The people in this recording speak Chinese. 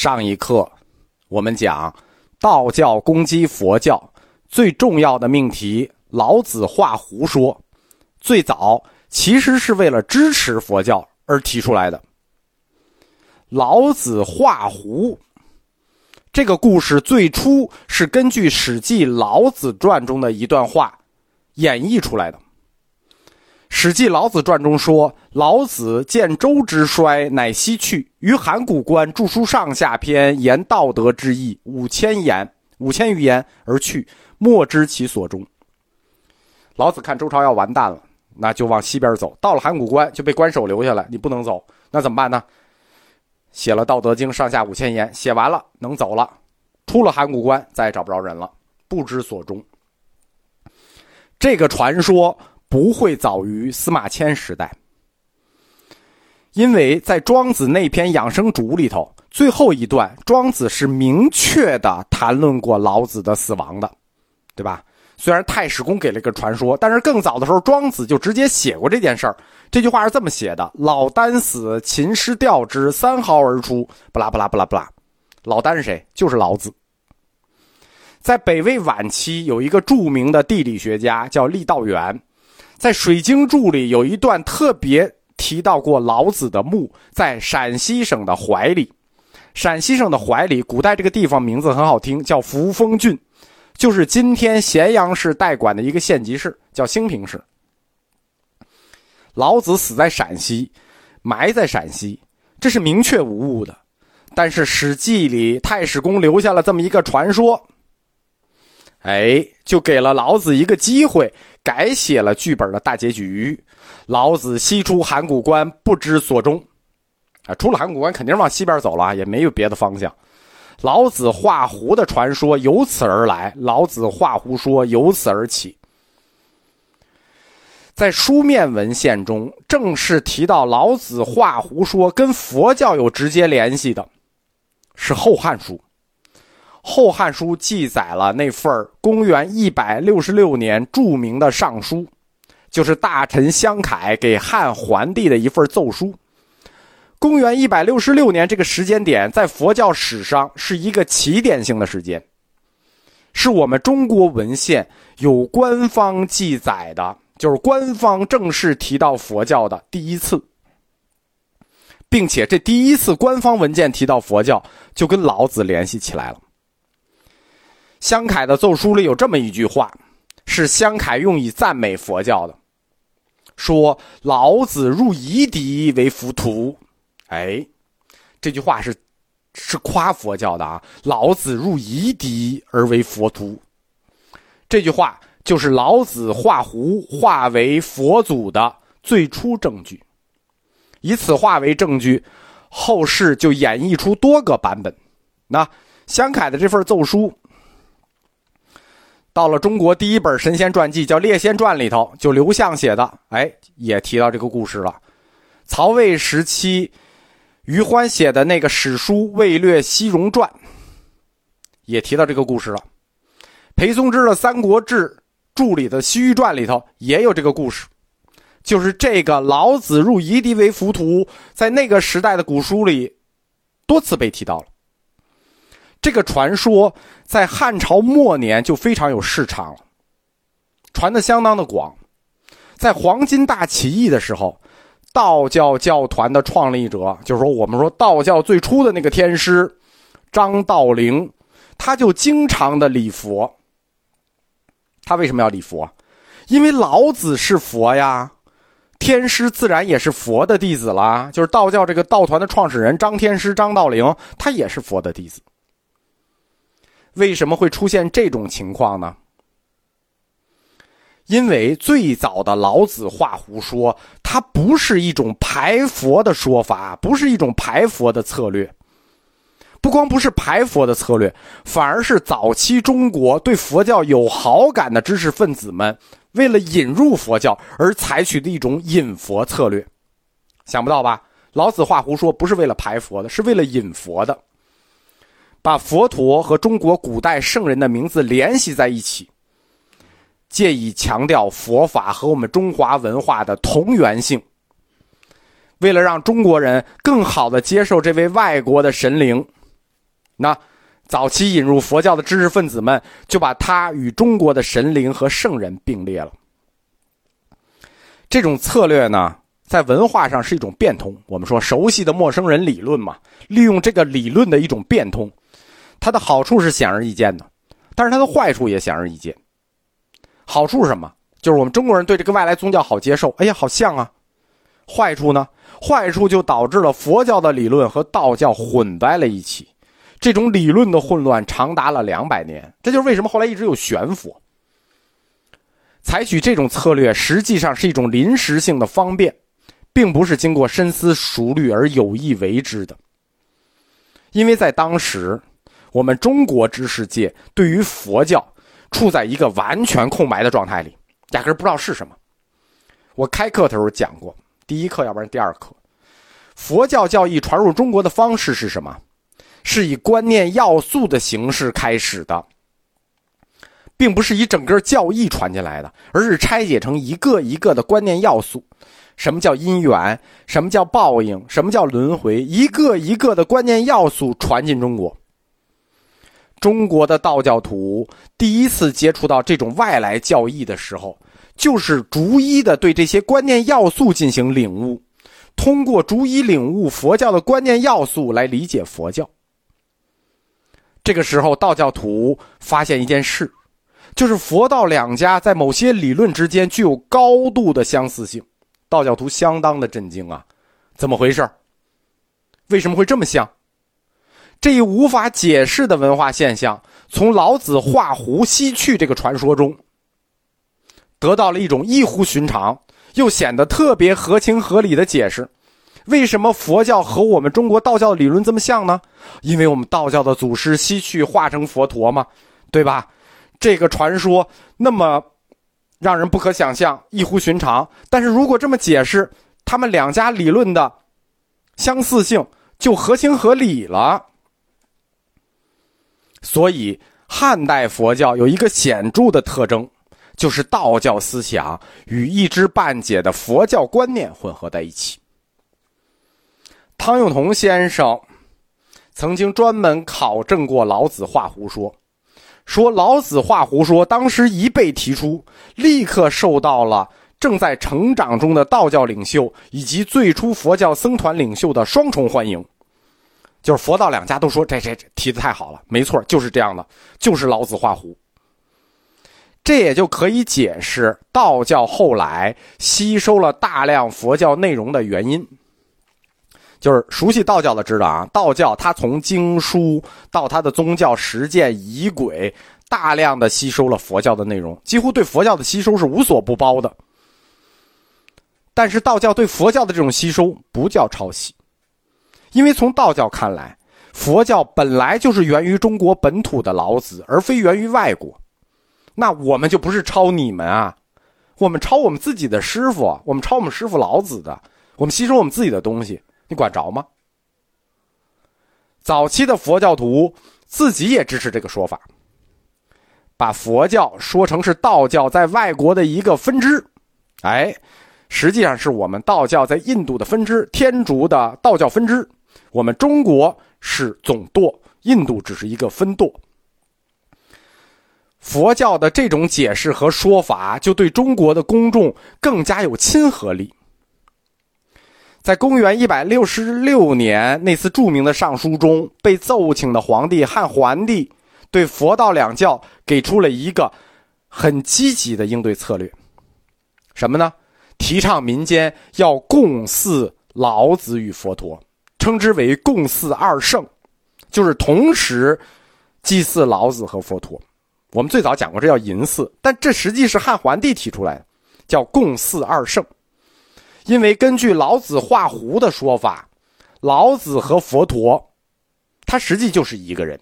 上一课我们讲道教攻击佛教最重要的命题，老子画胡说，最早其实是为了支持佛教而提出来的。老子画胡这个故事最初是根据《史记·老子传》中的一段话演绎出来的。《史记·老子传》中说：“老子见周之衰，乃西去，于函谷关著书上下篇，言道德之义，五千言，五千余言而去，莫知其所终。”老子看周朝要完蛋了，那就往西边走。到了函谷关，就被关守留下来，你不能走，那怎么办呢？写了《道德经》上下五千言，写完了能走了，出了函谷关再也找不着人了，不知所终。这个传说不会早于司马迁时代，因为在庄子那篇养生主里头，最后一段庄子是明确的谈论过老子的死亡的，对吧？虽然太史公给了个传说，但是更早的时候，庄子就直接写过这件事儿。这句话是这么写的：“老聃死，秦师吊之，三毫而出。”不拉不拉不拉不拉。老聃是谁？就是老子。在北魏晚期，有一个著名的地理学家叫郦道元，在《水经注》里有一段特别提到过老子的墓，在陕西省的怀里。陕西省的怀里，古代这个地方名字很好听，叫扶风郡。就是今天咸阳市代管的一个县级市，叫兴平市。老子死在陕西，埋在陕西，这是明确无误的。但是《史记》里太史公留下了这么一个传说，哎，就给了老子一个机会，改写了剧本的大结局。老子西出函谷关，不知所终。啊，出了函谷关，肯定往西边走了，也没有别的方向。老子画胡的传说由此而来，老子画胡说由此而起。在书面文献中，正式提到老子画胡说跟佛教有直接联系的，是《后汉书》。《后汉书》记载了那份公元一百六十六年著名的上书，就是大臣相凯给汉桓帝的一份奏书。公元一百六十六年这个时间点，在佛教史上是一个起点性的时间，是我们中国文献有官方记载的，就是官方正式提到佛教的第一次，并且这第一次官方文件提到佛教，就跟老子联系起来了。香凯的奏书里有这么一句话，是香凯用以赞美佛教的，说老子入夷狄为浮屠。哎，这句话是是夸佛教的啊！老子入夷狄而为佛徒，这句话就是老子化胡化为佛祖的最初证据。以此化为证据，后世就演绎出多个版本。那香凯的这份奏书，到了中国第一本神仙传记叫《列仙传》里头，就刘向写的，哎，也提到这个故事了。曹魏时期。余欢写的那个史书《魏略西戎传》也提到这个故事了。裴松之的《三国志》注里的《西域传》里头也有这个故事，就是这个老子入夷狄为浮屠，在那个时代的古书里多次被提到了。这个传说在汉朝末年就非常有市场，传的相当的广。在黄巾大起义的时候。道教教团的创立者，就是说，我们说道教最初的那个天师张道陵，他就经常的礼佛。他为什么要礼佛？因为老子是佛呀，天师自然也是佛的弟子啦。就是道教这个道团的创始人张天师张道陵，他也是佛的弟子。为什么会出现这种情况呢？因为最早的老子画胡说，它不是一种排佛的说法，不是一种排佛的策略。不光不是排佛的策略，反而是早期中国对佛教有好感的知识分子们，为了引入佛教而采取的一种引佛策略。想不到吧？老子画胡说不是为了排佛的，是为了引佛的，把佛陀和中国古代圣人的名字联系在一起。借以强调佛法和我们中华文化的同源性。为了让中国人更好的接受这位外国的神灵，那早期引入佛教的知识分子们就把它与中国的神灵和圣人并列了。这种策略呢，在文化上是一种变通。我们说熟悉的陌生人理论嘛，利用这个理论的一种变通，它的好处是显而易见的，但是它的坏处也显而易见。好处是什么？就是我们中国人对这个外来宗教好接受，哎呀，好像啊。坏处呢？坏处就导致了佛教的理论和道教混在了一起，这种理论的混乱长达了两百年。这就是为什么后来一直有玄佛。采取这种策略实际上是一种临时性的方便，并不是经过深思熟虑而有意为之的。因为在当时，我们中国知识界对于佛教处在一个完全空白的状态里，压根不知道是什么。我开课的时候讲过，第一课要不然第二课，佛教教义传入中国的方式是什么？是以观念要素的形式开始的。并不是以整个教义传进来的，而是拆解成一个一个的观念要素。什么叫因缘？什么叫报应？什么叫轮回？一个一个的观念要素传进中国。中国的道教徒第一次接触到这种外来教义的时候，就是逐一的对这些观念要素进行领悟，通过逐一领悟佛教的观念要素来理解佛教。这个时候，道教徒发现一件事。就是佛道两家在某些理论之间具有高度的相似性，道教徒相当的震惊啊！怎么回事？为什么会这么像？这一无法解释的文化现象，从老子画胡西去这个传说中，得到了一种异乎寻常又显得特别合情合理的解释。为什么佛教和我们中国道教的理论这么像呢？因为我们道教的祖师西去化成佛陀嘛，对吧？这个传说那么让人不可想象、异乎寻常，但是如果这么解释，他们两家理论的相似性就合情合理了。所以，汉代佛教有一个显著的特征，就是道教思想与一知半解的佛教观念混合在一起。汤永同先生曾经专门考证过老子画胡说。说老子画胡说，当时一被提出，立刻受到了正在成长中的道教领袖以及最初佛教僧团领袖的双重欢迎。就是佛道两家都说这这这提的太好了，没错，就是这样的，就是老子画胡。这也就可以解释道教后来吸收了大量佛教内容的原因。就是熟悉道教的知道啊，道教它从经书到它的宗教实践仪轨，大量的吸收了佛教的内容，几乎对佛教的吸收是无所不包的。但是道教对佛教的这种吸收不叫抄袭，因为从道教看来，佛教本来就是源于中国本土的老子，而非源于外国。那我们就不是抄你们啊，我们抄我们自己的师傅，我们抄我们师傅老子的，我们吸收我们自己的东西。你管着吗？早期的佛教徒自己也支持这个说法，把佛教说成是道教在外国的一个分支，哎，实际上是我们道教在印度的分支，天竺的道教分支，我们中国是总舵，印度只是一个分舵。佛教的这种解释和说法，就对中国的公众更加有亲和力。在公元一百六十六年那次著名的上书中，被奏请的皇帝汉桓帝对佛道两教给出了一个很积极的应对策略，什么呢？提倡民间要共祀老子与佛陀，称之为“共祀二圣”，就是同时祭祀老子和佛陀。我们最早讲过，这叫淫祀，但这实际是汉桓帝提出来的，叫“共祀二圣”。因为根据老子画胡的说法，老子和佛陀，他实际就是一个人。